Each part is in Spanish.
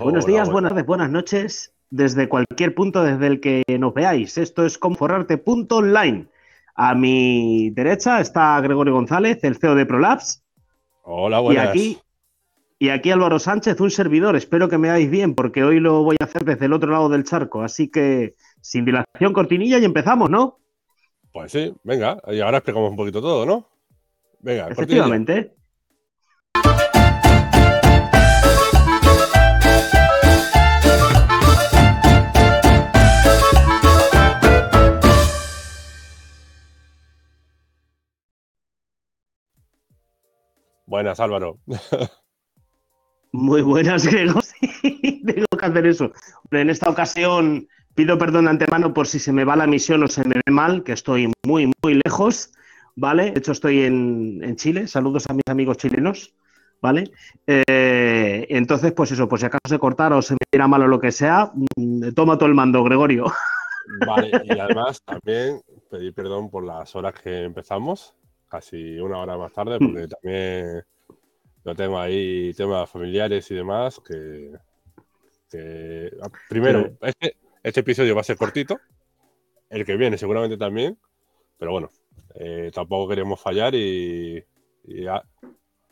Buenos días, buenas tardes, buenas noches, desde cualquier punto desde el que nos veáis. Esto es conforrarte.online. A mi derecha está Gregorio González, el CEO de Prolabs. Hola, buenas. Y aquí, y aquí Álvaro Sánchez, un servidor. Espero que me veáis bien porque hoy lo voy a hacer desde el otro lado del charco. Así que, sin dilación, cortinilla y empezamos, ¿no? Pues sí, venga. Y ahora explicamos un poquito todo, ¿no? Venga, Efectivamente. Buenas, Álvaro. Muy buenas, Gregor. Sí, tengo que hacer eso. En esta ocasión pido perdón de antemano por si se me va la misión o se me ve mal, que estoy muy, muy lejos, ¿vale? De hecho, estoy en, Chile. Saludos a mis amigos chilenos, ¿vale? Eh, entonces, pues eso, pues si acaso se cortara o se me viera mal o lo que sea, mm, toma todo el mando, Gregorio. Vale, y además también pedir perdón por las horas que empezamos casi una hora más tarde, hmm. porque también yo tengo ahí temas familiares y demás que, ah, primero, este, este, episodio va a ser cortito, el que viene seguramente también, pero bueno, eh, tampoco queremos fallar y,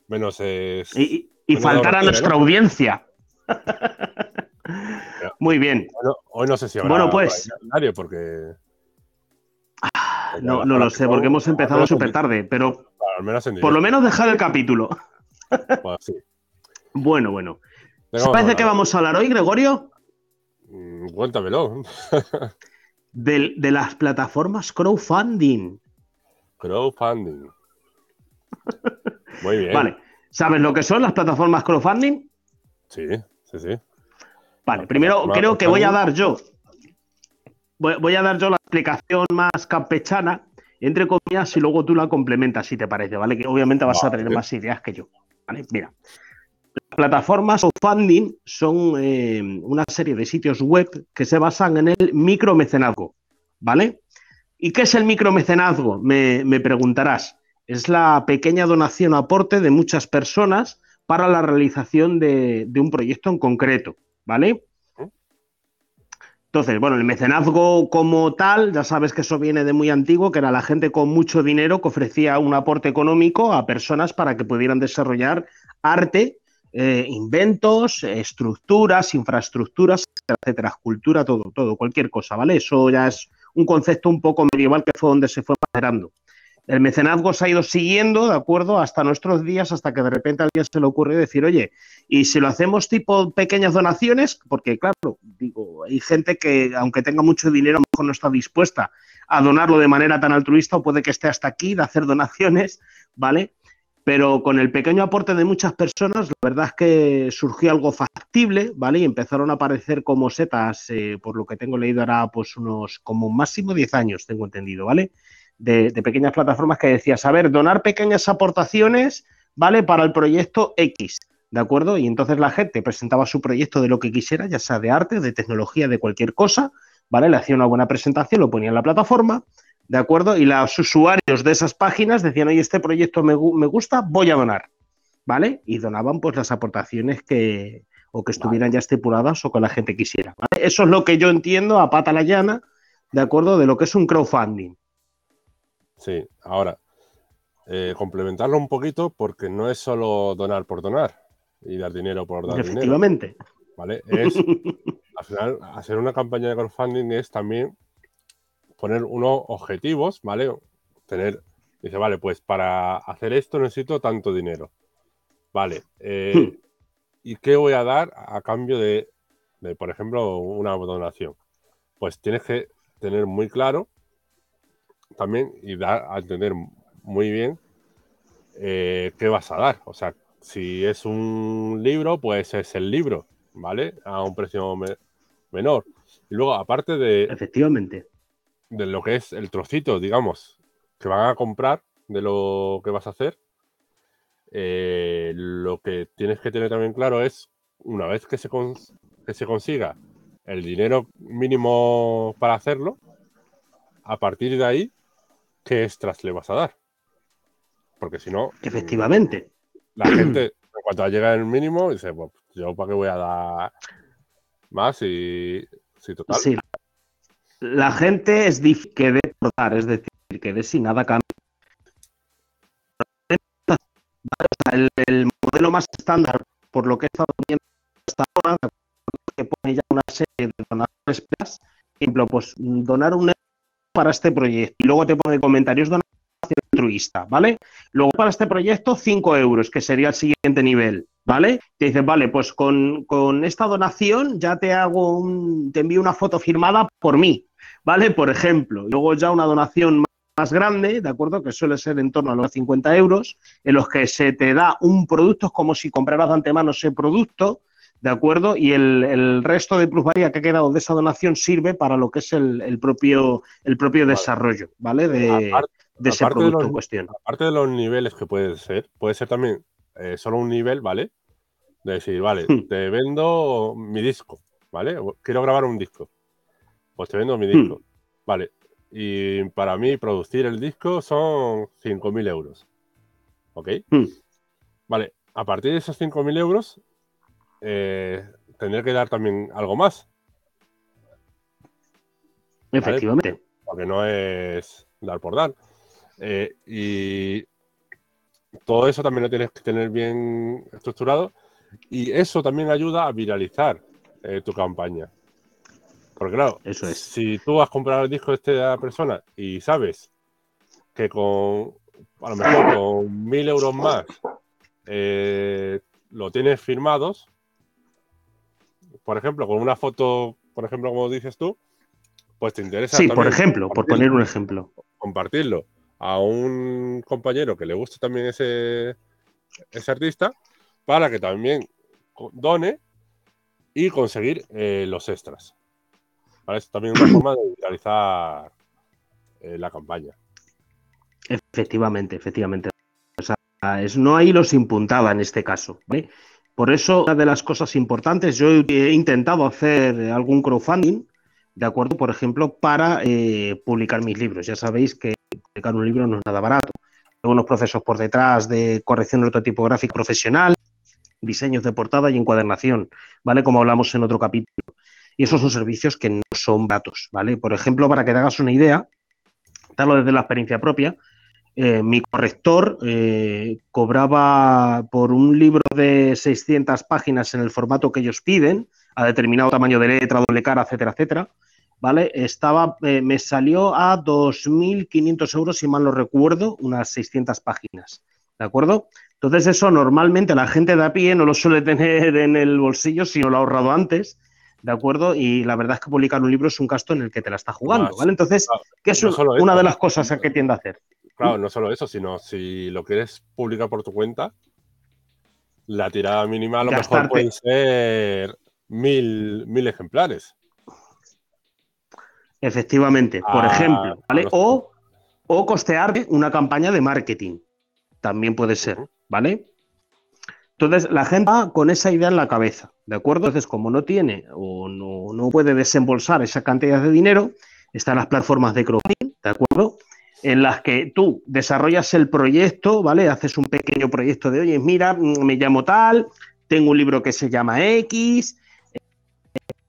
menos es... Y, faltar a nuestra audiencia. Muy bien. hoy no sé si habrá bueno, pues, porque no, no lo sé, porque hemos empezado súper tarde, pero por lo menos dejar el capítulo. Pues bueno, bueno. ¿Sabes de qué vamos a hablar hoy, Gregorio? Mm, cuéntamelo. de, de, las plataformas crowdfunding. Crowdfunding. Muy bien. Vale. ¿Sabes lo que son las plataformas crowdfunding? Sí, sí, sí. Vale, primero creo que voy a dar yo voy, a dar yo la explicación más campechana, entre comillas, y luego tú la complementas, si te parece, ¿vale? Que obviamente vas a tener más ideas que yo. ¿vale? Mira, las plataformas o funding son eh, una serie de sitios web que se basan en el micromecenazgo, ¿vale? ¿Y qué es el micromecenazgo? Me, me preguntarás. Es la pequeña donación o aporte de muchas personas para la realización de, de un proyecto en concreto, ¿vale? Entonces, bueno, el mecenazgo como tal, ya sabes que eso viene de muy antiguo, que era la gente con mucho dinero que ofrecía un aporte económico a personas para que pudieran desarrollar arte, eh, inventos, estructuras, infraestructuras, etcétera, cultura, todo, todo, cualquier cosa, ¿vale? Eso ya es un concepto un poco medieval que fue donde se fue generando el mecenazgo se ha ido siguiendo, ¿de acuerdo? Hasta nuestros días, hasta que de repente a alguien se le ocurre decir, oye, y si lo hacemos tipo pequeñas donaciones, porque claro, digo, hay gente que aunque tenga mucho dinero, a lo mejor no está dispuesta a donarlo de manera tan altruista o puede que esté hasta aquí de hacer donaciones, ¿vale? Pero con el pequeño aporte de muchas personas, la verdad es que surgió algo factible, ¿vale? Y empezaron a aparecer como setas, eh, por lo que tengo leído ahora, pues unos como máximo 10 años, tengo entendido, ¿vale? De, pequeñas plataformas que decía, saber donar pequeñas aportaciones, ¿vale? Para el proyecto X, ¿de acuerdo? Y entonces la gente presentaba su proyecto de lo que quisiera, ya sea de arte, de tecnología, de cualquier cosa, ¿vale? Le hacía una buena presentación, lo ponía en la plataforma, ¿de acuerdo? Y los usuarios de esas páginas decían, oye, este proyecto me, gusta, voy a donar, ¿vale? Y donaban pues las aportaciones que o que estuvieran ya estipuladas o que la gente quisiera. ¿vale? Eso es lo que yo entiendo a pata la llana, ¿de acuerdo? De lo que es un crowdfunding. Sí, ahora, eh, complementarlo un poquito porque no es solo donar por donar y dar dinero por dar dinero. Efectivamente. ¿Vale? Es, al final, hacer una campaña de crowdfunding es también poner unos objetivos, ¿vale? Tener, dice, vale, pues para hacer esto necesito tanto dinero. Vale. Eh, hmm. ¿Y qué voy a dar a cambio de, de, por ejemplo, una donación? Pues tienes que tener muy claro también y da a entender muy bien eh, qué vas a dar. O sea, si es un libro, pues es el libro, ¿vale? A un precio menor. Y luego, aparte de. Efectivamente. De lo que es el trocito, digamos, que van a comprar de lo que vas a hacer, eh, lo que tienes que tener también claro es, una vez que se, que se consiga el dinero mínimo para hacerlo, a partir de ahí, ¿qué extras le vas a dar? Porque si no. Efectivamente. La gente, en cuanto llega el mínimo, dice, pues yo para qué voy a dar más y si total. Sí. La gente es difícil que dé por dar, es decir, que dé sin nada cambio. El, el modelo más estándar, por lo que he estado viendo hasta ahora, que pone ya una serie de donadores, por ejemplo, pues donar un para este proyecto y luego te pone comentarios donación altruista, ¿vale? Luego para este proyecto 5 euros, que sería el siguiente nivel, ¿vale? Te dices, vale, pues con, con esta donación ya te hago un, te envío una foto firmada por mí, ¿vale? Por ejemplo, luego ya una donación más grande, ¿de acuerdo? Que suele ser en torno a los 50 euros, en los que se te da un producto, es como si compraras de antemano ese producto, ¿de acuerdo? Y el, el resto de plusvalía que ha quedado de esa donación sirve para lo que es el, el propio, el propio Vale. desarrollo, ¿vale? De, Aparte- de ese aparte de producto los- en cuestión. Aparte de los niveles que puede ser, puede ser también eh, solo un nivel, ¿vale? De decir, vale, Hmm. te vendo mi disco, ¿vale? Quiero grabar un disco. Pues te vendo mi Hmm. disco. Vale. Y para mí producir el disco son 5.000 euros. ¿Ok? Hmm. Vale. A partir de esos 5.000 euros, eh, tendré que dar también algo más. Efectivamente. porque no es dar por dar. Eh, y todo eso también lo tienes que tener bien estructurado y eso también ayuda a viralizar eh, tu campaña. Porque claro, Eso es. si tú has comprado el disco de esta persona y sabes que con a lo mejor con mil euros más eh, lo tienes firmados, por ejemplo, con una foto, por ejemplo, como dices tú, pues te interesa. Sí, por ejemplo, por poner un ejemplo. compartirlo a un compañero que le guste también ese, ese artista para que también done y conseguir eh, los extras. ¿Vale? Es también una forma de realizar eh, la campaña. Efectivamente, efectivamente. O sea, es, no hay los impuntada en este caso. ¿vale? Por eso, una de las cosas importantes, yo he intentado hacer algún crowdfunding, ¿de acuerdo? Por ejemplo, para eh, publicar mis libros. Ya sabéis que publicar un libro no es nada barato. Hay unos procesos por detrás de corrección ortotipográfica profesional, diseños de portada y encuadernación, ¿vale? Como hablamos en otro capítulo. Y esos son servicios que no son baratos, ¿vale? Por ejemplo, para que te hagas una idea, darlo desde la experiencia propia, eh, mi corrector eh, cobraba por un libro de 600 páginas en el formato que ellos piden, a determinado tamaño de letra, doble cara, etcétera, etcétera, ¿vale? Estaba, eh, me salió a 2.500 euros, si mal no recuerdo, unas 600 páginas, ¿de acuerdo? Entonces eso normalmente la gente de a pie no lo suele tener en el bolsillo, sino lo ha ahorrado antes, ¿de acuerdo? Y la verdad es que publicar un libro es un gasto en el que te la está jugando, ¿vale? Entonces, ¿qué es no una de las cosas que tiende a hacer? Claro, no solo eso, sino si lo quieres publicar por tu cuenta, la tirada mínima a lo Gastarte. mejor pueden ser mil, mil ejemplares. Efectivamente, por Ah, ejemplo, ¿vale? los- O, o costearte una campaña de marketing. También puede ser. ¿vale? Entonces, la gente va con esa idea en la cabeza, ¿de acuerdo? Entonces, como no tiene o no, no puede desembolsar esa cantidad de dinero, están las plataformas de crowdfunding, ¿de acuerdo? En las que tú desarrollas el proyecto, ¿vale? Haces un pequeño proyecto de, oye, mira, mm, me llamo tal, tengo un libro que se llama X,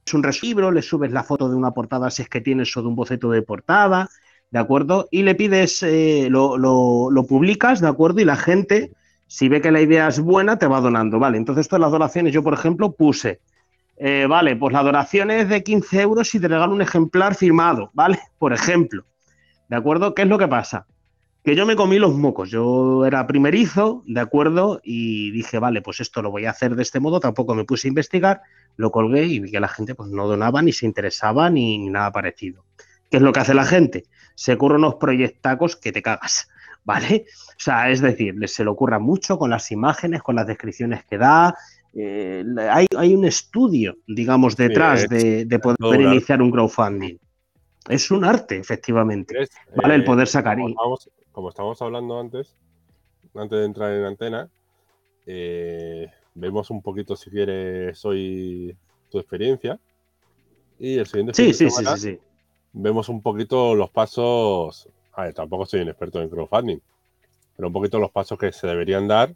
es un libro, le subes la foto de una portada si es que tienes o de un boceto de portada, ¿de acuerdo? Y le pides, eh, lo, lo- lo publicas, ¿de acuerdo? Y la gente, si ve que la idea es buena, te va donando, ¿vale? Entonces, todas las donaciones, yo, por ejemplo, puse, eh, vale, pues la donación es de 15 euros y te regalo un ejemplar firmado, ¿vale? Por ejemplo, ¿de acuerdo? ¿Qué es lo que pasa? Que yo me comí los mocos, yo era primerizo, ¿de acuerdo? Y dije, vale, pues esto lo voy a hacer de este modo, tampoco me puse a investigar, lo colgué y vi que la gente pues, no donaba ni se interesaba ni, ni nada parecido. ¿Qué es lo que hace la gente? Se ocurre unos proyectacos que te cagas, ¿vale? O sea, es decir, se le ocurra mucho con las imágenes, con las descripciones que da. eh, hay, hay un estudio, digamos, detrás de, de poder iniciar un crowdfunding. Es un arte, efectivamente. Es, ¿Vale? El eh, poder sacar. como estábamos, como estábamos hablando antes, antes de entrar en antena, eh, vemos un poquito, si quieres, hoy tu experiencia. Y el siguiente Sí, sí, sí, sí, sí. vemos un poquito los pasos. A ver, tampoco soy un experto en crowdfunding, pero un poquito los pasos que se deberían dar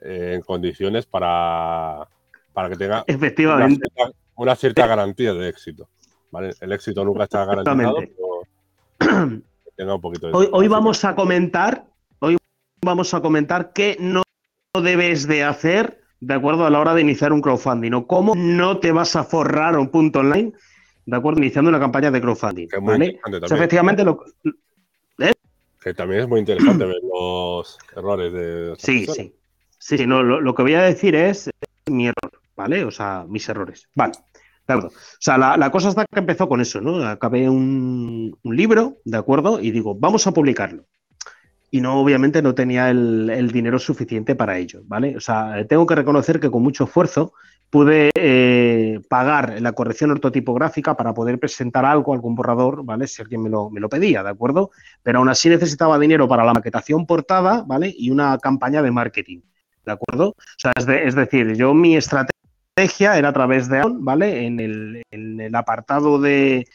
eh, en condiciones para, para que tenga Efectivamente. Una, cierta, garantía de éxito. ¿Vale? El éxito nunca está garantizado, pero tenga un poquito de hoy, hoy vamos a comentar, hoy vamos a comentar qué no debes de hacer de acuerdo a la hora de iniciar un crowdfunding o cómo no te vas a forrar un punto online de acuerdo iniciando una campaña de crowdfunding. ¿vale? efectivamente lo, que también es muy interesante ver los errores de. Sí, sí, sí. no, lo, que voy a decir es, mi error, ¿vale? O sea, mis errores. Vale. De acuerdo. O sea, la, cosa está que empezó con eso, ¿no? Acabé un, libro, ¿de acuerdo? Y digo, vamos a publicarlo. Y no, obviamente, no tenía el, el, dinero suficiente para ello, ¿vale? O sea, tengo que reconocer que con mucho esfuerzo pude eh, pagar la corrección ortotipográfica para poder presentar algo, algún borrador, ¿vale? Si alguien me lo, me lo, pedía, ¿de acuerdo? Pero aún así necesitaba dinero para la maquetación portada, ¿vale? Y una campaña de marketing, ¿de acuerdo? O sea, es, decir, yo mi estrategia era a través de, ¿vale? En el, en el apartado de,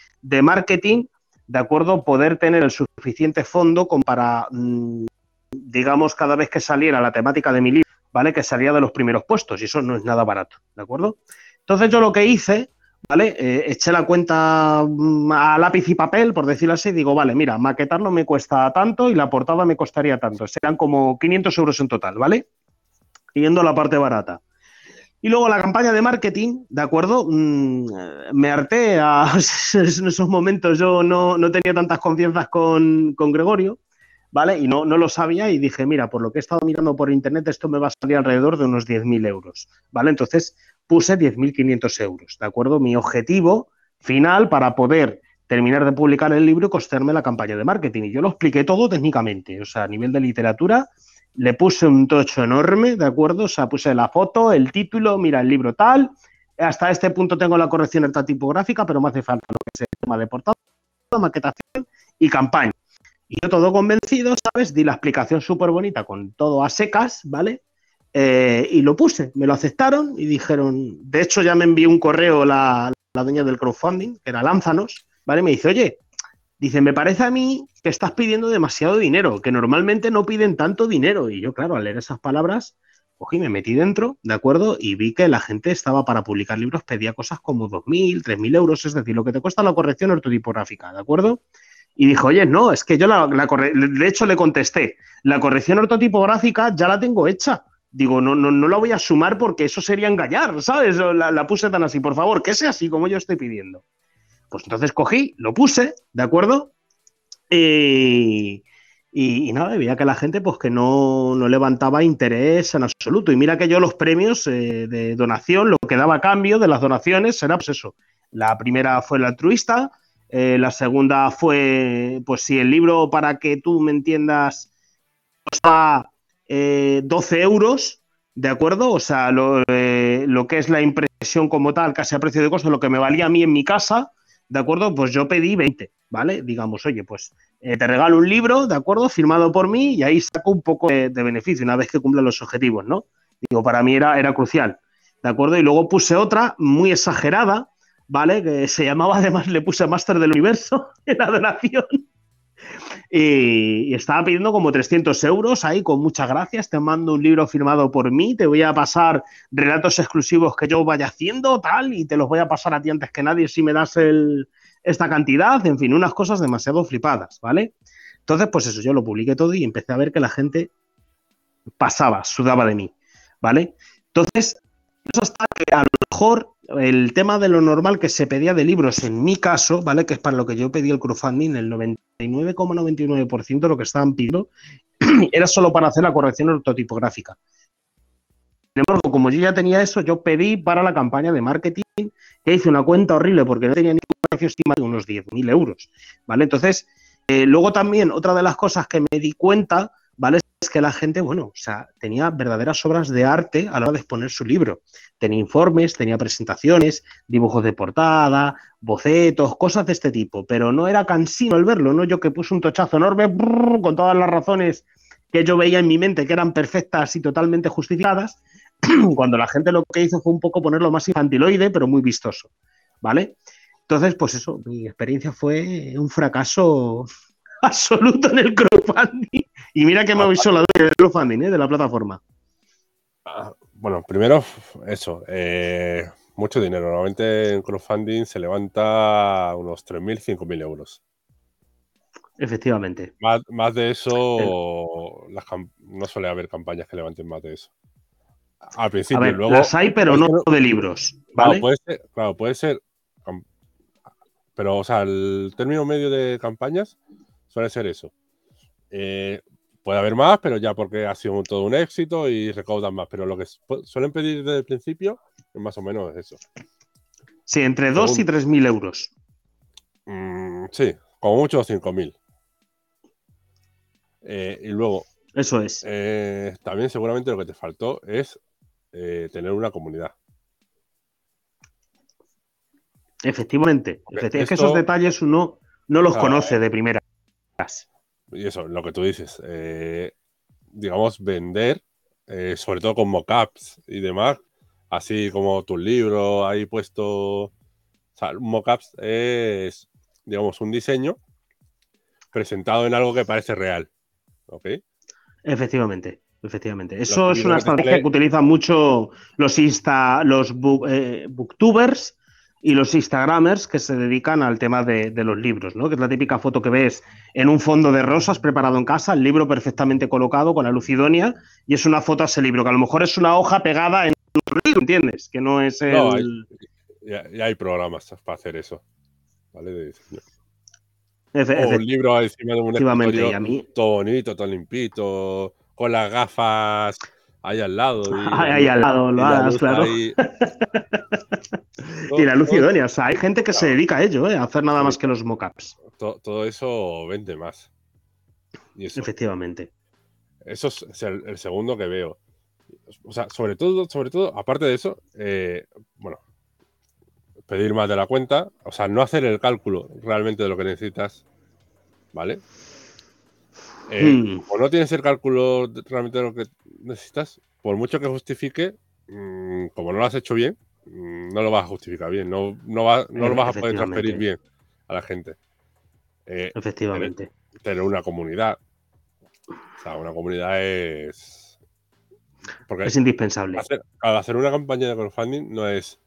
marketing, ¿de acuerdo? Poder tener el suficiente fondo como para, mm, digamos, cada vez que saliera la temática de mi libro, ¿vale? Que salía de los primeros puestos y eso no es nada barato, ¿de acuerdo? Entonces yo lo que hice, ¿vale? Eh, eché la cuenta mm, a lápiz y papel, por decirlo así, digo, vale, mira, maquetarlo me cuesta tanto y la portada me costaría tanto, serán como 500 euros en total, ¿vale? Yendo la parte barata. Y luego la campaña de marketing, ¿de acuerdo? Mm, me harté en esos momentos, yo no, no tenía tantas confianzas con, con Gregorio, ¿vale? Y no, no lo sabía y dije, mira, por lo que he estado mirando por internet, esto me va a salir alrededor de unos 10.000 euros, ¿vale? Entonces puse 10.500 euros, ¿de acuerdo? Mi objetivo final para poder terminar de publicar el libro y la campaña de marketing. Y yo lo expliqué todo técnicamente, o sea, a nivel de literatura, le puse un tocho enorme, ¿de acuerdo? O sea, puse la foto, el título, mira, el libro tal. Hasta este punto tengo la corrección tipográfica, pero me hace falta lo que es el tema de portada, maquetación y campaña. Y yo todo convencido, ¿sabes? Di la explicación súper bonita con todo a secas, ¿vale? Eh, y lo puse, me lo aceptaron y dijeron, de hecho ya me envió un correo la, la dueña del crowdfunding, que era Lánzanos, ¿vale? Me dice, oye, dice, me parece a mí que estás pidiendo demasiado dinero, que normalmente no piden tanto dinero. Y yo, claro, al leer esas palabras, cogí, me metí dentro, ¿de acuerdo? Y vi que la gente estaba para publicar libros, pedía cosas como 2.000, 3.000 euros, es decir, lo que te cuesta la corrección ortotipográfica, ¿de acuerdo? Y dijo, oye, no, es que yo la, la de hecho le contesté, la corrección ortotipográfica ya la tengo hecha. Digo, no, no, no la voy a sumar porque eso sería engañar, ¿sabes? La puse tan así, por favor, que sea así como yo estoy pidiendo. Pues entonces cogí, lo puse, ¿de acuerdo? Y, nada, veía que la gente pues que no, no, levantaba interés en absoluto. Y mira que yo los premios eh, de donación, lo que daba a cambio de las donaciones era pues eso. La primera fue el altruista, eh, la segunda fue, pues si el libro, para que tú me entiendas, costaba 12 eh, euros, ¿de acuerdo? O sea, eh, lo, que es la impresión como tal, casi a precio de costo, lo que me valía a mí en mi casa, ¿de acuerdo? Pues yo pedí 20, ¿vale? Digamos, oye, pues te regalo un libro, ¿de acuerdo? Firmado por mí y ahí saco un poco de, beneficio una vez que cumplan los objetivos, ¿no? Digo, para mí era, era crucial, ¿de acuerdo? Y luego puse otra muy exagerada, ¿vale? Que se llamaba, además le puse Máster del Universo en la donación. Y, estaba pidiendo como 300 euros ahí, con muchas gracias. Te mando un libro firmado por mí, te voy a pasar relatos exclusivos que yo vaya haciendo, tal, y te los voy a pasar a ti antes que nadie si me das esta cantidad. En fin, unas cosas demasiado flipadas, ¿vale? Entonces, pues eso, yo lo publiqué todo y empecé a ver que la gente pasaba, sudaba de mí, ¿vale? Entonces, eso hasta que a lo mejor el tema de lo normal que se pedía de libros, en mi caso, ¿vale? Que es para lo que yo pedí el crowdfunding, el 99,99% de lo que estaban pidiendo era solo para hacer la corrección ortotipográfica. Sin embargo, como yo ya tenía eso, yo pedí para la campaña de marketing, que hice una cuenta horrible porque no tenía ningún precio estimado de unos 10.000 euros, ¿vale? Entonces, eh, luego también, otra de las cosas que me di cuenta, ¿vale? Es que la gente, bueno, o sea, tenía verdaderas obras de arte a la hora de exponer su libro. Tenía informes, tenía presentaciones, dibujos de portada, bocetos, cosas de este tipo, pero no era cansino el verlo, ¿no? Yo que puse un tochazo enorme con todas las razones que yo veía en mi mente que eran perfectas y totalmente justificadas, cuando la gente lo que hizo fue un poco ponerlo más infantiloide, pero muy vistoso, ¿vale? Entonces, pues eso, mi experiencia fue un fracaso absoluto en el crowdfunding. Y mira que me avisó la del crowdfunding, ¿eh? de la plataforma. Ah, bueno, primero, eso, eh, mucho dinero. Normalmente en crowdfunding se levanta unos 3.000, 5.000 euros. Efectivamente. Más, de eso, no suele haber campañas que levanten más de eso. Al principio, luego. Las hay, pero no de libros. Claro, puede ser, claro, puede ser. Pero, o sea, el término medio de campañas suele ser eso. Eh, puede haber más, pero ya porque ha sido todo un éxito y recaudan más. Pero lo que suelen pedir desde el principio es más o menos eso. Sí, entre 2 y 3 mil euros. Mm, sí, como mucho 5 mil. Eh, y luego. Eso es. Eh, también seguramente lo que te faltó es eh, tener una comunidad. Efectivamente. Es que esos detalles uno no los conoce de primera. Y eso, lo que tú dices. digamos, vender, sobre todo con mockups y demás, así como tu libro ahí puesto. O sea, mockups es, digamos, un diseño presentado en algo que parece real. ¿Ok? Efectivamente, efectivamente. Eso es una estrategia que utilizan mucho los Insta, los eh, booktubers y los Instagramers que se dedican al tema de, los libros, ¿no? Que es la típica foto que ves en un fondo de rosas preparado en casa, el libro perfectamente colocado con la lucidonia, y es una foto a ese libro, que a lo mejor es una hoja pegada en un libro, ¿entiendes? Que no es el. No, ya, hay programas para hacer eso. ¿Vale? De diseño o un libro encima de un escritorio todo bonito, todo limpito, con las gafas ahí al lado. Y ahí, al lado, lo hagas, claro. y la luz idónea, o sea, hay gente que se dedica a ello, ¿eh? a hacer nada más que los mockups. Todo, todo eso vende más. Efectivamente. Eso es el, segundo que veo. O sea, sobre todo, sobre todo, aparte de eso, eh, bueno, pedir más de la cuenta, o sea, no hacer el cálculo realmente de lo que necesitas, ¿vale? Eh, hmm. O no tienes el cálculo realmente de lo que necesitas, por mucho que justifique, mm, como no lo has hecho bien, mm, no lo vas a justificar bien, no, no, no lo vas a poder transferir bien a la gente. Eh, Efectivamente. Tener, una comunidad. O sea, una comunidad es. Porque es indispensable. al hacer una campaña de crowdfunding no es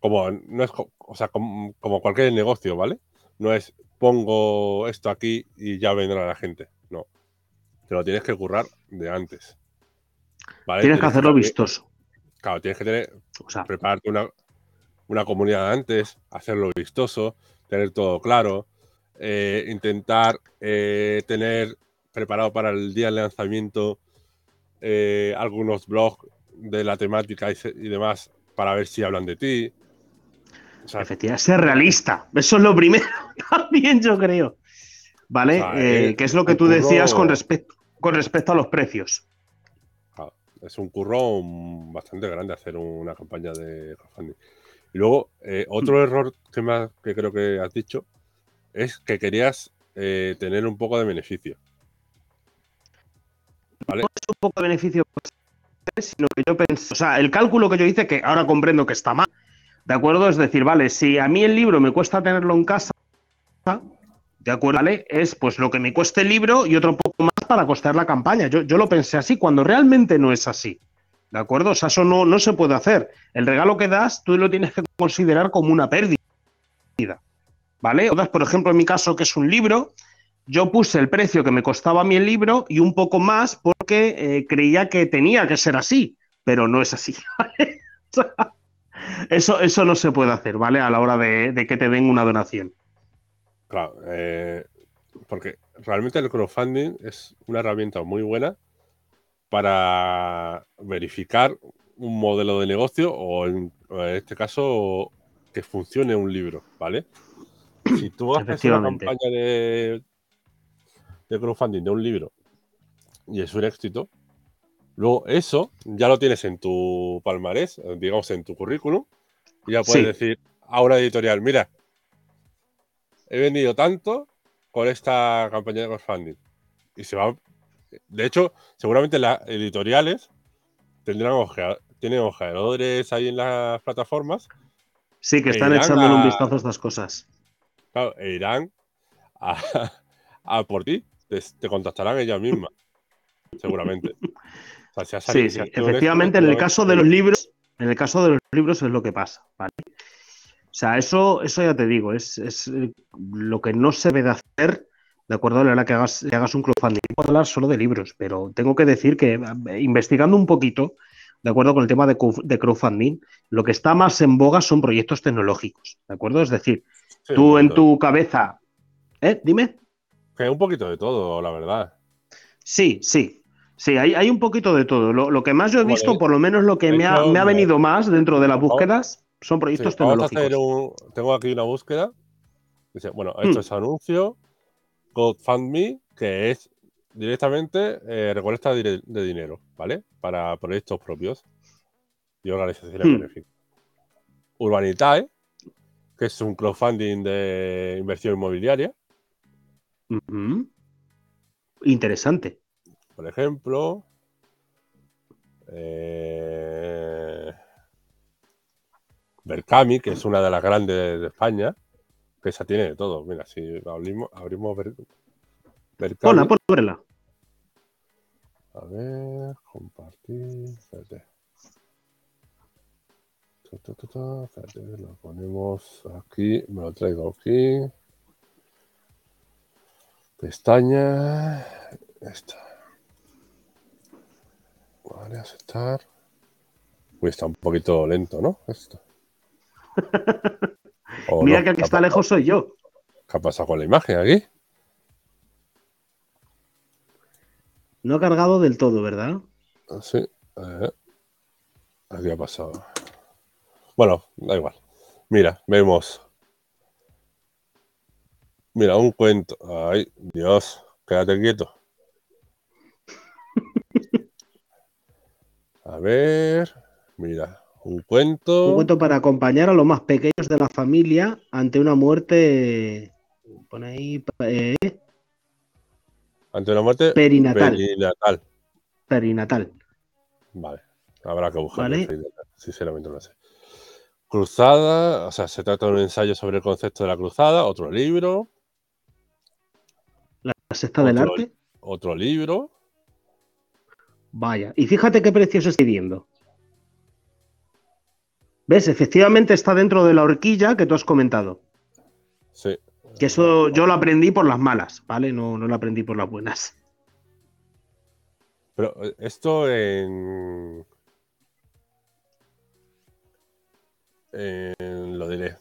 como no es o sea, como, cualquier negocio, ¿vale? No es pongo esto aquí y ya vendrá la gente. No. Te lo tienes que currar de antes. Tienes, que hacerlo vistoso. Claro, tienes que tener, o sea, prepararte una, una comunidad antes, hacerlo vistoso, tener todo claro, eh, intentar eh, tener preparado para el día del lanzamiento eh, algunos blogs de la temática y, demás para ver si hablan de ti. Efectivamente, ser realista. Eso es lo primero también, yo creo. ¿Vale? Eh, ¿Qué es lo que tú decías con respecto, con respecto a los precios? es un curro bastante grande hacer una campaña de crowdfunding. Y luego, eh, otro mm. error que, más, que creo que has dicho es que querías eh, tener un poco de beneficio. ¿Vale? No es un poco de beneficio, sino que yo pensé, o sea, el cálculo que yo hice, que ahora comprendo que está mal, ¿De acuerdo? Es decir, vale, si a mí el libro me cuesta tenerlo en casa, ¿de acuerdo? ¿Vale? Es pues lo que me cueste el libro y otro poco más para costar la campaña. Yo, lo pensé así, cuando realmente no es así. ¿De acuerdo? O sea, eso no, no se puede hacer. El regalo que das, tú lo tienes que considerar como una pérdida. ¿Vale? Por ejemplo, en mi caso, que es un libro, yo puse el precio que me costaba a mí el libro y un poco más porque eh, creía que tenía que ser así, pero no es así. Eso, eso no se puede hacer, ¿vale? A la hora de, que te den una donación. Claro, eh, porque realmente el crowdfunding es una herramienta muy buena para verificar un modelo de negocio o en, este caso que funcione un libro, ¿vale? Si tú haces una campaña de, de crowdfunding de un libro y es un éxito, Luego, eso ya lo tienes en tu palmarés, digamos en tu currículum, y ya puedes decir a una editorial, mira, he vendido tanto con esta campaña de crowdfunding. Y se va. De hecho, seguramente las editoriales tendrán tienen ojeadores ahí en las plataformas. Sí, que están echándole un vistazo a estas cosas. Claro, e irán a, por ti. Te, te contactarán ellas mismas. seguramente. sí, sí. Efectivamente, en el caso de los libros, en el caso de los libros es lo que pasa, ¿vale? O sea, eso, eso ya te digo, es, es eh, lo que no se debe hacer, de acuerdo a la hora que hagas, que hagas un crowdfunding. Puedo hablar solo de libros, pero tengo que decir que eh, investigando un poquito, de acuerdo con el tema de, crowdfunding, lo que está más en boga son proyectos tecnológicos, ¿de acuerdo? Es decir, tú en tu cabeza, ¿eh? Dime. Que un poquito de todo, la verdad. Sí, sí. Sí, hay, hay un poquito de todo. Lo, que más yo he visto, por lo menos lo que me ha, me ha, venido más dentro de las búsquedas, son proyectos tecnológicos. tengo aquí una búsqueda. Dice, bueno, esto hmm. es anuncio, GoFundMe, que es directamente eh, recolecta de, dinero, ¿vale? Para proyectos propios y organizaciones hmm. benéficas. Urbanitae, que es un crowdfunding de inversión inmobiliaria. Interesante. Por ejemplo, eh, Berkami, que es una de las grandes de España, que esa tiene de todo. Mira, si abrimos, abrimos Berkami. Hola, A ver, compartir. Espérate. Espérate, lo ponemos aquí, me lo traigo aquí. Pestaña. Esta. Vale, aceptar. Uy, está un poquito lento, ¿no? Esto. Mira que el que está lejos soy yo. ¿Qué ha pasado con la imagen aquí? No ha cargado del todo, ¿verdad? Ah, sí. Aquí ha pasado. Bueno, da igual. Mira, vemos. Mira, un cuento. Ay, Dios, quédate quieto. A ver, mira, un cuento. Un cuento para acompañar a los más pequeños de la familia ante una muerte. Pone ahí. Eh, ante una muerte perinatal. Perinatal. Perinatal. Vale, habrá que buscarlo. Sinceramente no sé. Cruzada, o sea, se trata de un ensayo sobre el concepto de la cruzada, otro libro. La sexta del arte. Otro libro. Vaya, y fíjate qué precios estoy viendo. ¿Ves? Efectivamente está dentro de la horquilla que tú has comentado. Sí. Que eso yo lo aprendí por las malas, ¿vale? No, no lo aprendí por las buenas. Pero eh, esto en. en lo diré.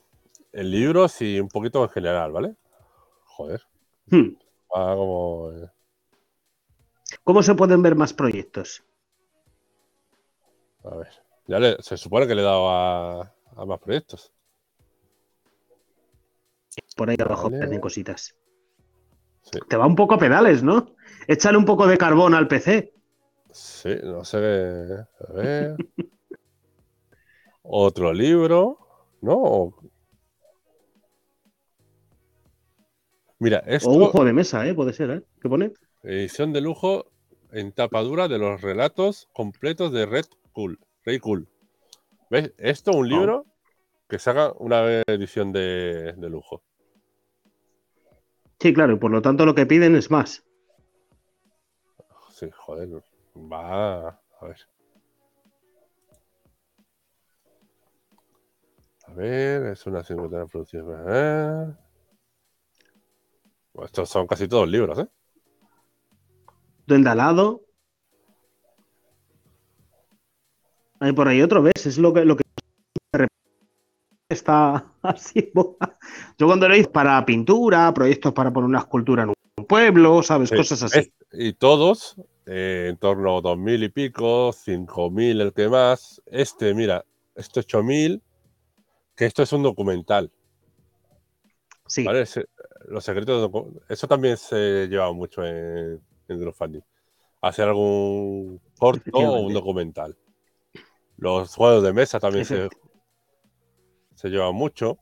En libros y un poquito en general, ¿vale? Joder. Hmm. como. Eh, ¿Cómo se pueden ver más proyectos? A ver, ya se supone que le he dado a, más proyectos. Por ahí abajo vale. cositas. Te va un poco a pedales, ¿no? Échale un poco de carbón al PC. Sí, no sé. A ver. Otro libro, ¿no? Mira, esto. O un juego de mesa, ¿eh? Puede ser, ¿eh? ¿Qué pone? Edición de lujo en tapadura de los relatos completos de Red Cool. Rey Cool. ¿Ves? Esto, un libro que se haga una edición de, lujo. Sí, claro, y por lo tanto lo que piden es más. Sí, joder. Va. A ver. A ver, es una simultánea producción. estos son casi todos libros, ¿eh? Endalado. Hay por ahí otro, ¿ves? Es lo que, lo que está así. Yo cuando lo hice para pintura, proyectos para poner una escultura en un pueblo, ¿sabes? Cosas así. y todos, eh, en torno a 2.000 y pico, 5.000 el que más. Este, mira, este 8.000, que esto es un documental. Sí. los secretos, eso también se lleva mucho en, en crowdfunding. Hacer algún corto o un documental. Los juegos de mesa también se, se llevan mucho.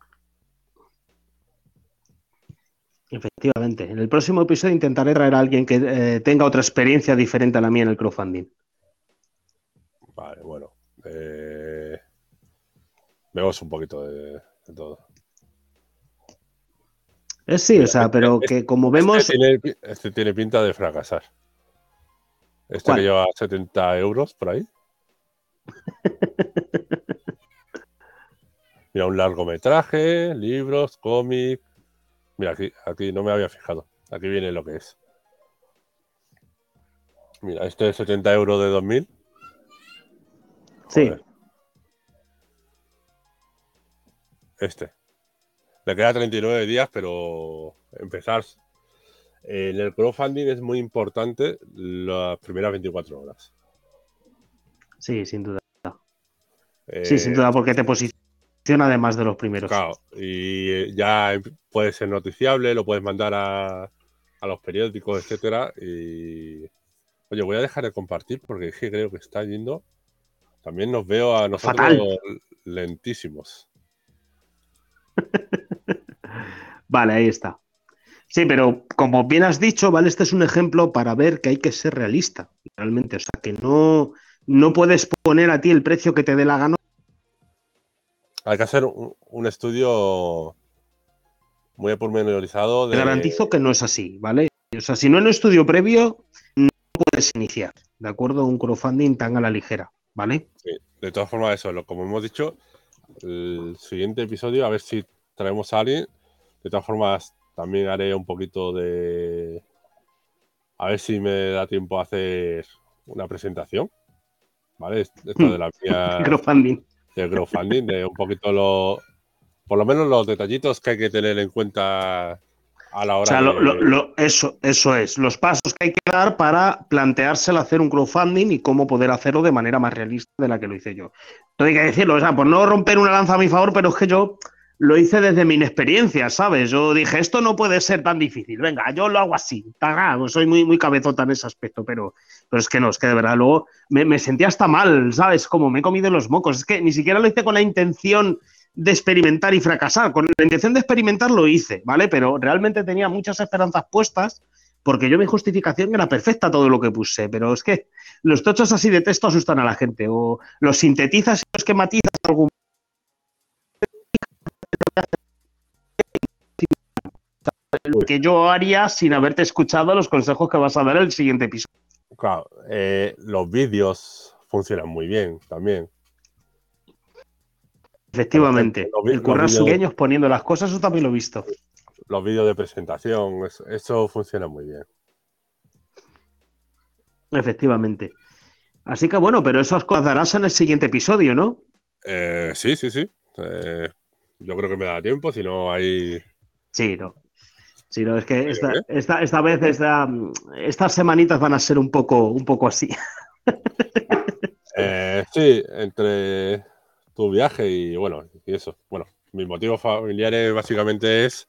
Efectivamente. En el próximo episodio intentaré traer a alguien que eh, tenga otra experiencia diferente a la mía en el crowdfunding. Vale, bueno. Eh, vemos un poquito de, todo. Es sí, o sea, pero este que como vemos. este tiene pinta de fracasar. Este ¿Cuál? que lleva 70 euros por ahí. Mira, un largometraje, libros, cómic. Mira, aquí, aquí no me había fijado. Aquí viene lo que es. Mira, este es 70 euros de 2000. Sí. Joder. Este. Le queda 39 días, pero empezar en el crowdfunding es muy importante las primeras 24 horas. Sí, sin duda. Eh, Sí, sin duda, porque te posiciona además de los primeros. Claro, y eh, ya puede ser noticiable, lo puedes mandar a, a los periódicos, etcétera. Y oye, voy a dejar de compartir porque es que creo que está yendo. También nos veo a nosotros Fatal. lentísimos. Vale, ahí está. Sí, pero como bien has dicho, ¿vale? Este es un ejemplo para ver que hay que ser realista, realmente. O sea, que no, no puedes poner a ti el precio que te dé la gana. Hay que hacer un, un estudio muy pormenorizado Te de. garantizo que no es así, ¿vale? O sea, si no en un estudio previo, no puedes iniciar, ¿de acuerdo? Un crowdfunding tan a la ligera, ¿vale? Sí, de todas formas, eso, lo- como hemos dicho, el siguiente episodio, a ver si traemos a alguien. De todas formas, también haré un poquito de. A ver si me da tiempo a hacer una presentación. ¿Vale? Esto de la mía Crowdfunding. de crowdfunding, de un poquito lo. Por lo menos los detallitos que hay que tener en cuenta a la hora O sea, de. lo- lo- lo- eso, eso es, los pasos que hay que dar para planteárselo hacer un crowdfunding y cómo poder hacerlo de manera más realista de la que lo hice yo. Todo hay que decirlo, o sea, por no romper una lanza a mi favor, pero es que yo lo hice desde mi inexperiencia, ¿sabes? Yo dije, esto no puede ser tan difícil, venga, yo lo hago así. Taga, pues soy muy, muy cabezota en ese aspecto, pero, pero es que no, es que de verdad luego me, me sentía hasta mal, ¿sabes? Como me he comido los mocos. Es que ni siquiera lo hice con la intención de experimentar y fracasar. Con la intención de experimentar lo hice, ¿vale? Pero realmente tenía muchas esperanzas puestas porque yo mi justificación era perfecta todo lo que puse, pero es que los tochos así de texto asustan a la gente o los sintetizas y los esquematizas algún lo que yo haría sin haberte escuchado los consejos que vas a dar en el siguiente episodio. Claro, eh, los vídeos funcionan muy bien también. Efectivamente, el currar sueños poniendo las cosas, eso también lo he visto. Los vídeos de presentación, eso, eso funciona muy bien. Efectivamente. Así que bueno, pero eso os darás en el siguiente episodio, ¿no? Eh, sí, sí, sí. Eh, yo creo que me da tiempo, si no hay. Sí, no. Sí, no, es que esta, ¿eh? esta, esta vez, esta, estas semanitas van a ser un poco, un poco así. Eh, sí, entre tu viaje y bueno, y eso. Bueno, mis motivos familiares básicamente es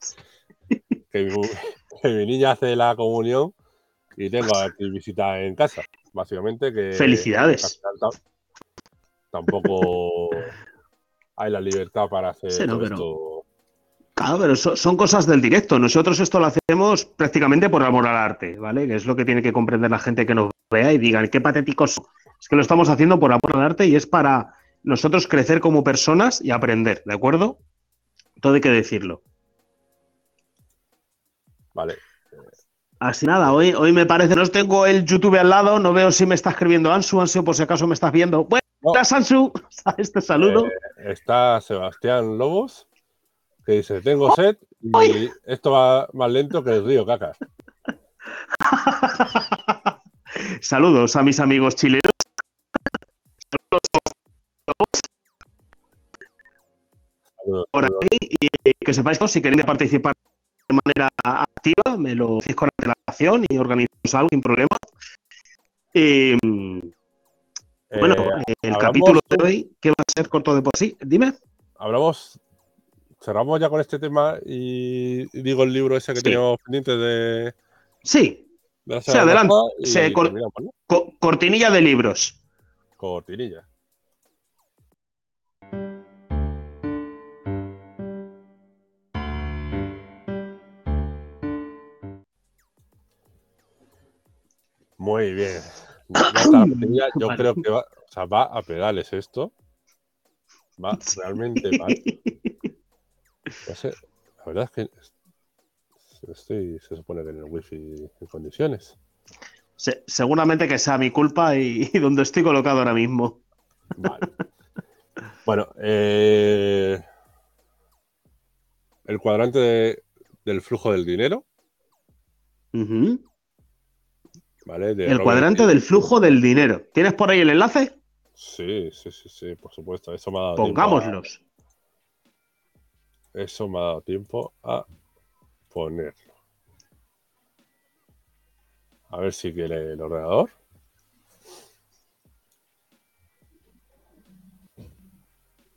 que mi, que mi niña hace la comunión y tengo aquí visita en casa. Básicamente que. Felicidades. Tampoco hay la libertad para hacer Sí, no, todo pero- esto. Claro, pero so- son cosas del directo. Nosotros esto lo hacemos prácticamente por amor al arte, ¿vale? Que es lo que tiene que comprender la gente que nos vea y digan, qué patéticos. Es que lo estamos haciendo por amor al arte y es para nosotros crecer como personas y aprender, ¿de acuerdo? Todo hay que decirlo. Vale. Así nada, hoy, hoy me parece, no tengo el YouTube al lado, no veo si me está escribiendo Ansu, Ansu, por si acaso me estás viendo. Buenas, Ansu, este saludo. Eh, está Sebastián Lobos, que dice, tengo sed y esto va más lento que el río Caca. Saludos a mis amigos chilenos. Saludos, por aquí y que sepáis que si queréis participar de manera activa, me lo decís con antelación y organizamos algo sin problema. Y, bueno, Eh, el capítulo de hoy, que va a ser corto de por sí, dime. hablamos, cerramos ya con este tema y digo el libro ese que Sí. teníamos pendiente de, Sí, de Se cor- terminamos, ¿no? co- cortinilla de libros. Cortinilla. Muy bien. Yo creo que va, o sea, va a pedales esto. Va realmente mal. No sé, la verdad es que estoy, se supone que en el wifi en condiciones. seguramente que sea mi culpa y, donde estoy colocado ahora mismo. Vale. bueno, eh, el cuadrante del flujo del dinero. ¿Vale? el cuadrante del flujo del dinero. ¿Tienes por ahí el enlace? Sí, sí, sí, sí, por supuesto. Eso me ha dado Pongámoslos. Eso me ha dado tiempo a ponerlo. A ver si quiere el ordenador.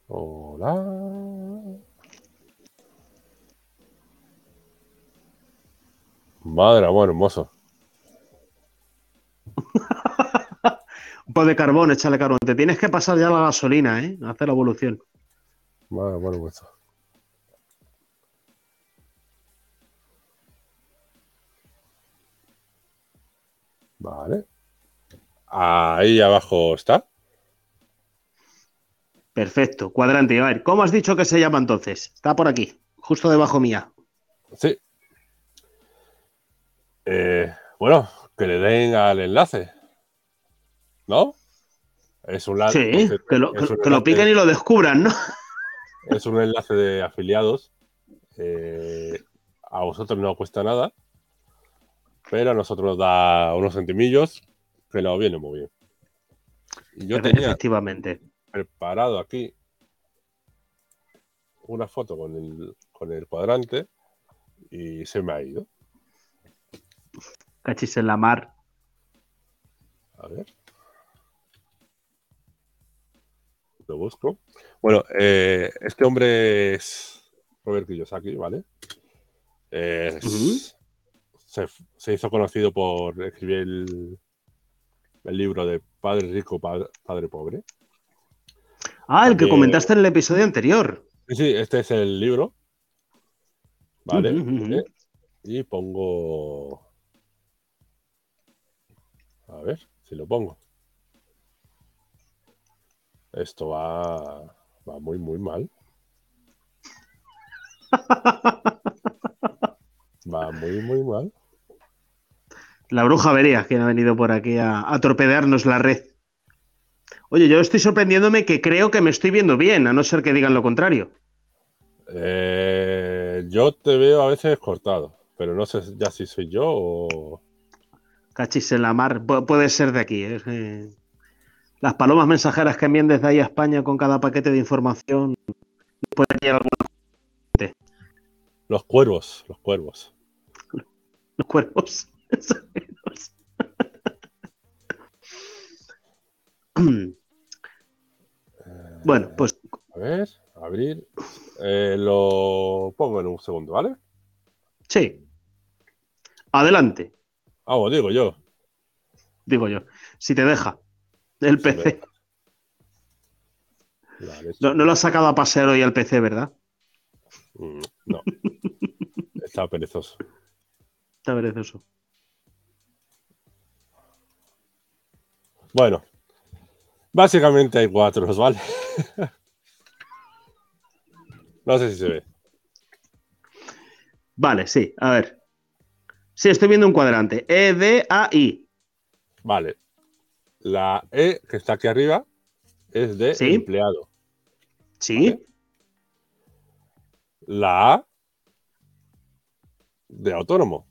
Hola. Madre amor, hermoso. Un poco de carbón, échale carbón. Te tienes que pasar ya la gasolina, ¿eh? Hacer la evolución. Madre amor, hermoso. Vale. Ahí abajo está. Perfecto, cuadrante. A ver, ¿cómo has dicho que se llama entonces? Está por aquí, justo debajo mía. Sí. Eh, bueno, que le den al enlace. ¿No? Es un Sí, que lo, piquen y lo descubran, ¿no? Es un enlace de afiliados. Eh, a vosotros no cuesta nada. Pero a nosotros nos da unos centimillos que nos viene muy bien. yo tenía Efectivamente. preparado aquí una foto con el, con el cuadrante y se me ha ido. Cachis en la mar. A ver. Lo busco. Bueno, eh, este hombre es Robert Kiyosaki, ¿vale? Es, se, hizo conocido por escribir el, libro de Padre Rico, Padre, Pobre. Ah, el que comentaste en el episodio anterior. Sí, este es el libro. Vale. Eh, y pongo. A ver si lo pongo. Esto va, va muy, muy mal. Va muy, muy mal. La bruja vería quien ha venido por aquí a, a, torpedearnos la red. Oye, yo estoy sorprendiéndome que creo que me estoy viendo bien, a no ser que digan lo contrario. Eh, yo te veo a veces cortado, pero no sé ya si soy yo o. Cachis en la mar, puede ser de aquí. ¿eh? Las palomas mensajeras que envían desde ahí a España con cada paquete de información. Puede alguna. Los cuervos, los cuervos los cuerpos. bueno, pues. A ver, abrir. Eh, lo pongo en un segundo, ¿vale? Sí. Adelante. Ah, digo yo. Digo yo. Si te deja. El PC. no, lo has sacado a pasear hoy al PC, ¿verdad? Mm, no. Está perezoso. Está eso. Bueno, básicamente hay cuatro, ¿vale? no sé si se ve. Vale, sí, a ver. Sí, estoy viendo un cuadrante. E, D, A, I. Vale. La E que está aquí arriba es de empleado. Sí. La A de autónomo.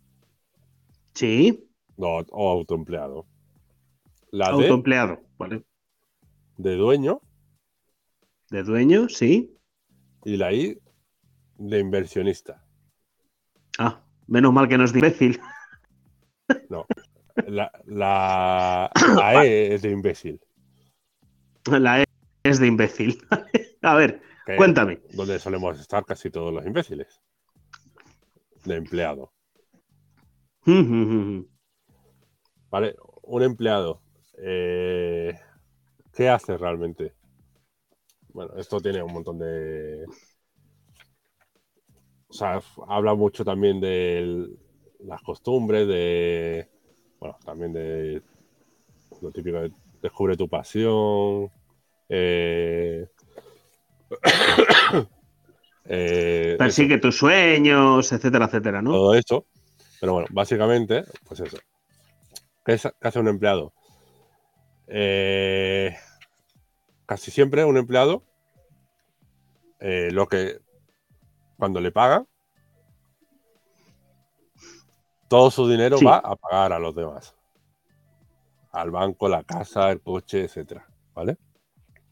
Sí. No, o autoempleado. La autoempleado, vale. De dueño. De dueño, sí. Y la I de inversionista. Ah, menos mal que no es de imbécil. No. La, la, E es de imbécil. La E es de imbécil. A ver, cuéntame. Donde solemos estar casi todos los imbéciles. De empleado. Vale, un empleado. Eh, ¿Qué hace realmente? Bueno, esto tiene un montón de. O sea, habla mucho también de las costumbres, de. Bueno, también de lo típico de descubre tu pasión. Eh, eh, Persigue tus sueños, etcétera, etcétera, ¿no? Todo esto. Pero bueno, básicamente, pues eso. ¿Qué, es- qué hace un empleado? Eh, casi siempre un empleado, eh, lo que cuando le paga, todo su dinero Sí. va a pagar a los demás. Al banco, la casa, el coche, etcétera. ¿Vale?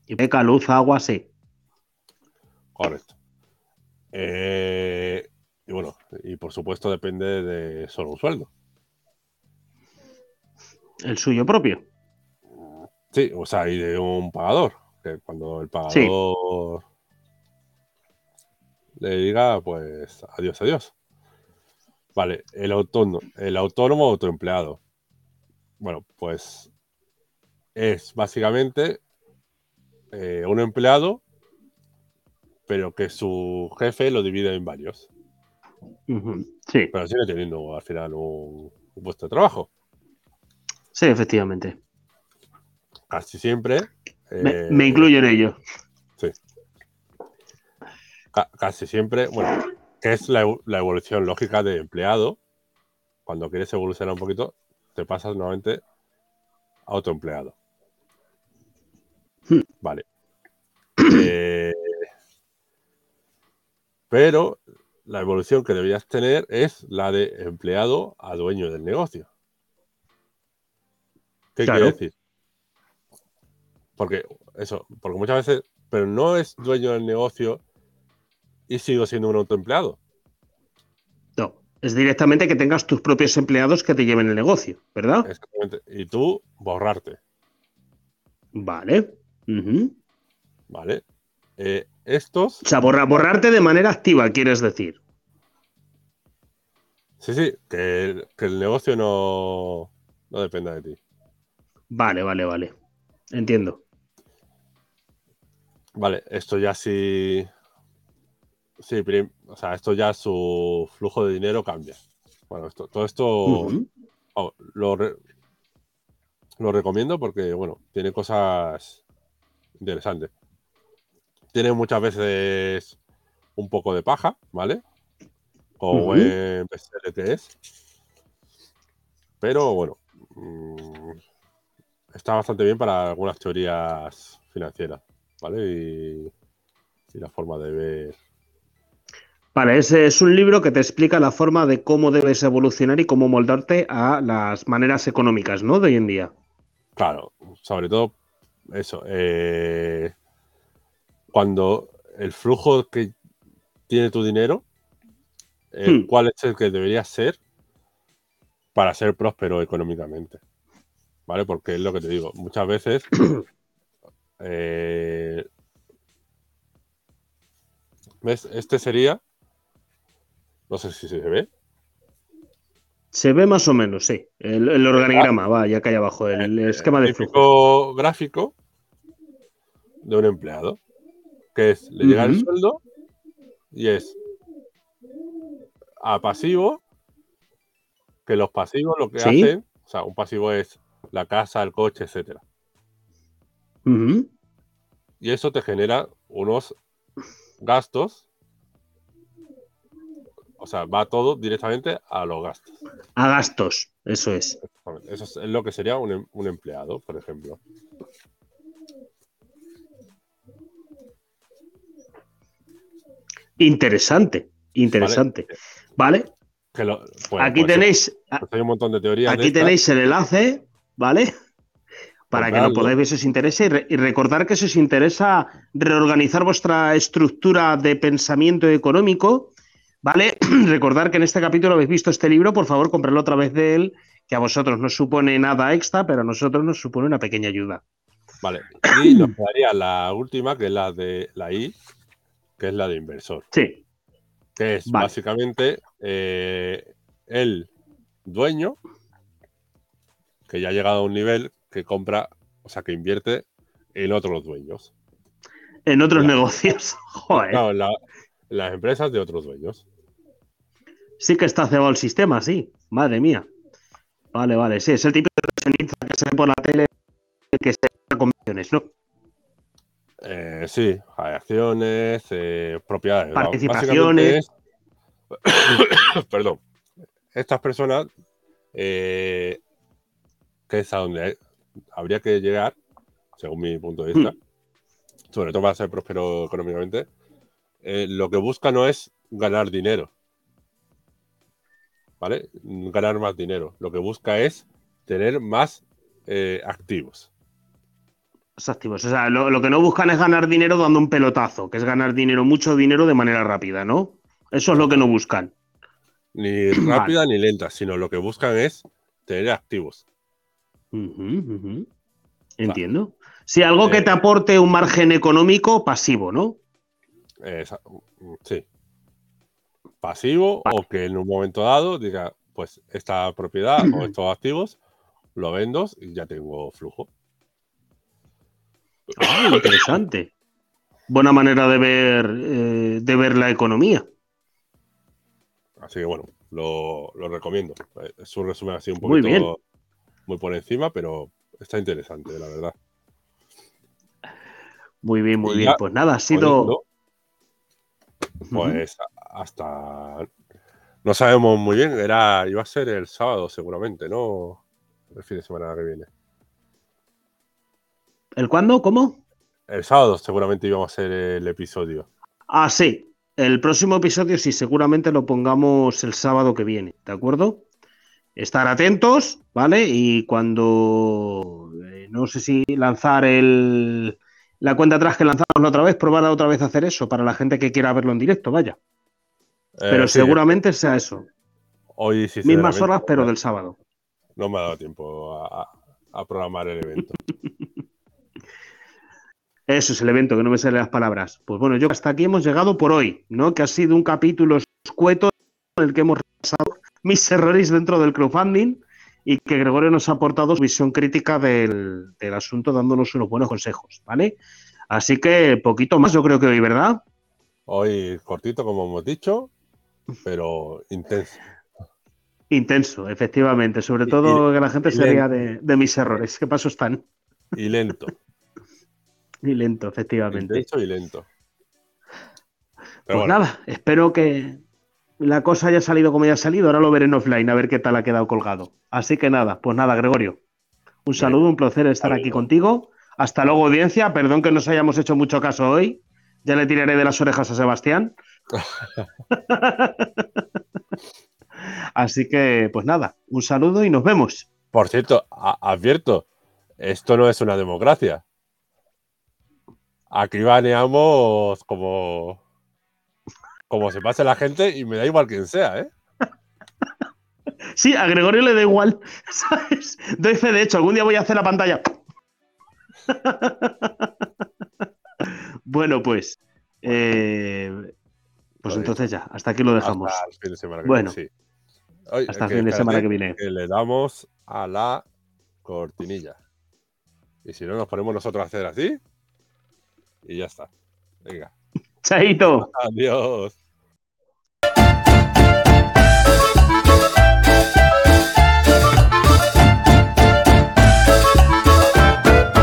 Hipoteca, luz, agua, sí. Correcto. Eh, y por supuesto depende de solo un sueldo. El suyo propio. Sí, o sea, y de un pagador. Que cuando el pagador le diga, pues, adiós, adiós. Vale, el autónomo, el autónomo autoempleado. Bueno, pues es básicamente eh, un empleado, pero que su jefe lo divide en varios. Sí, Pero sigue teniendo al final un, un puesto de trabajo. sí, efectivamente. Casi siempre. Me, eh, me incluyo en ello. ca- casi siempre, bueno, es la, evo- la evolución lógica de empleado. Cuando quieres evolucionar un poquito, te pasas nuevamente a autoempleado. Hmm. Vale. Eh, pero la evolución que deberías tener es la de empleado a dueño del negocio. ¿Qué Claro. quiere decir? Porque eso, porque muchas veces, pero no es dueño del negocio y sigo siendo un autoempleado. No, es directamente que tengas tus propios empleados que te lleven el negocio, ¿verdad? Exactamente. Y tú borrarte, Vale. ¿vale? Eh, estos, O sea, borra- borrarte de manera activa, quieres decir. sí, sí, que el, que el negocio no, no dependa de ti. Vale, vale, vale. Entiendo. Vale, esto ya sí. Sí, o sea, esto ya su flujo de dinero cambia. Bueno, esto, todo esto lo, re- lo recomiendo porque, bueno, tiene cosas interesantes. Tiene muchas veces un poco de paja, ¿vale? Bestseller que es. Pero bueno, mm, está bastante bien para algunas teorías financieras, ¿vale? Y, y la forma de ver. Vale, ese es un libro que te explica la forma de cómo debes evolucionar y cómo moldarte a las maneras económicas, ¿no? De hoy en día. Claro, sobre todo eso. eh, cuando el flujo que tiene tu dinero, el Hmm. cuál es el que debería ser para ser próspero económicamente. ¿Vale? Porque es lo que te digo, muchas veces eh, ¿ves? Este sería, no sé si se ve, Se ve más o menos, sí. El, el organigrama, va, ya que hay abajo, el, esquema de el flujo. típico gráfico de un empleado, que es, le llega el sueldo y es a pasivo, que los pasivos lo que Sí. hacen, o sea, un pasivo es la casa, el coche, etcétera. Y eso te genera unos gastos, o sea, va todo directamente a los gastos. A gastos, eso es. Eso es lo que sería un, em- un empleado, por ejemplo. Interesante, interesante. Vale, Que lo- bueno, aquí pues, tenéis, pues hay un montón de teorías. aquí tenéis el enlace, ¿vale? Para que lo podáis ver si os interesa y, re- y recordar que si os interesa reorganizar vuestra estructura de pensamiento económico, ¿vale? recordar que en este capítulo habéis visto este libro, por favor, comprarlo otra vez de él, que a vosotros no supone nada extra, pero a nosotros nos supone una pequeña ayuda. Vale. Y nos quedaría la última, que es la de la I, que es la de inversor. Sí, Que es Vale. básicamente eh, el dueño que ya ha llegado a un nivel que compra, o sea, que invierte en otros dueños. en otros negocios. Joder, la- las empresas de otros dueños. sí que está cebado el sistema, sí. Madre mía. Vale, vale, sí, es el típico inversionista que se ve por la tele que se da comisiones, ¿no? Eh, sí, hay acciones, eh, propiedades. Participaciones. Es- Perdón. Estas personas eh, que es a donde habría que llegar, según mi punto de vista, mm. sobre todo para ser próspero económicamente, eh, lo que busca no es ganar dinero, ¿vale? Ganar más dinero. Lo que busca es tener más activos. Activos. O sea, lo, que no buscan es ganar dinero dando un pelotazo, que es ganar dinero, mucho dinero de manera rápida, ¿no? Eso es lo que no buscan. Ni rápida ni lenta, sino lo que buscan es tener activos. Entiendo. Si algo que eh, te aporte un margen económico pasivo, ¿no? sí pasivo o que en un momento dado diga, pues esta propiedad o estos activos lo vendo y ya tengo flujo. Ah, interesante. Buena manera de ver, eh, de ver la economía. Así que bueno, lo, recomiendo. Es un resumen así un poquito muy, por encima, pero está interesante, la verdad. Muy bien, muy bien. Pues nada, ha sido. Pues hasta. No sabemos muy bien, era, iba a ser el sábado seguramente, ¿no? El fin de semana que viene. ¿El cuándo? ¿Cómo? El sábado seguramente íbamos a hacer el episodio. Ah, sí. El próximo episodio sí, seguramente lo pongamos el sábado que viene, ¿de acuerdo? Estar atentos, ¿vale? Y cuando eh, no sé si lanzar el, la cuenta atrás que lanzamos la otra vez, probar otra vez a hacer eso para la gente que quiera verlo en directo, vaya. Eh, pero seguramente sea eso. Hoy sí. Mismas horas, pero del sábado. No me ha dado tiempo a, programar el evento. Eso es el evento, que no me salen las palabras. Pues bueno, yo hasta aquí hemos llegado por hoy, ¿no? Que ha sido un capítulo escueto en el que hemos repasado mis errores dentro del crowdfunding y que Gregorio nos ha aportado su visión crítica del, del asunto, dándonos unos buenos consejos, ¿vale? Así que poquito más, yo creo que hoy, ¿verdad? Hoy cortito, como hemos dicho, pero intenso. Intenso, efectivamente. Sobre todo que la gente se ría de, mis errores. ¿Qué paso están? Y lento. Y lento, efectivamente. Intenso y lento. pues nada, espero que la cosa haya salido como haya salido. Ahora lo veré en offline, a ver qué tal ha quedado colgado. Así que nada, pues nada, Gregorio. Un saludo, un placer estar aquí contigo. Hasta luego, audiencia. Perdón que nos hayamos hecho mucho caso hoy. Ya le tiraré de las orejas a Sebastián. Así que, pues nada, un saludo y nos vemos. Por cierto, advierto, esto no es una democracia. Aquí baneamos como, como se pase la gente y me da igual quien sea, ¿eh? Sí, a Gregorio le da igual. ¿sabes? Doy fe, de hecho, algún día voy a hacer la pantalla. bueno, pues. Eh, pues entonces ya, hasta aquí lo dejamos. Hasta el fin de semana que bueno, viene. hasta el fin de semana que viene. le damos a la cortinilla. Y si no, nos ponemos nosotros a hacer así. Y ya está. Venga. Chaito. Adiós.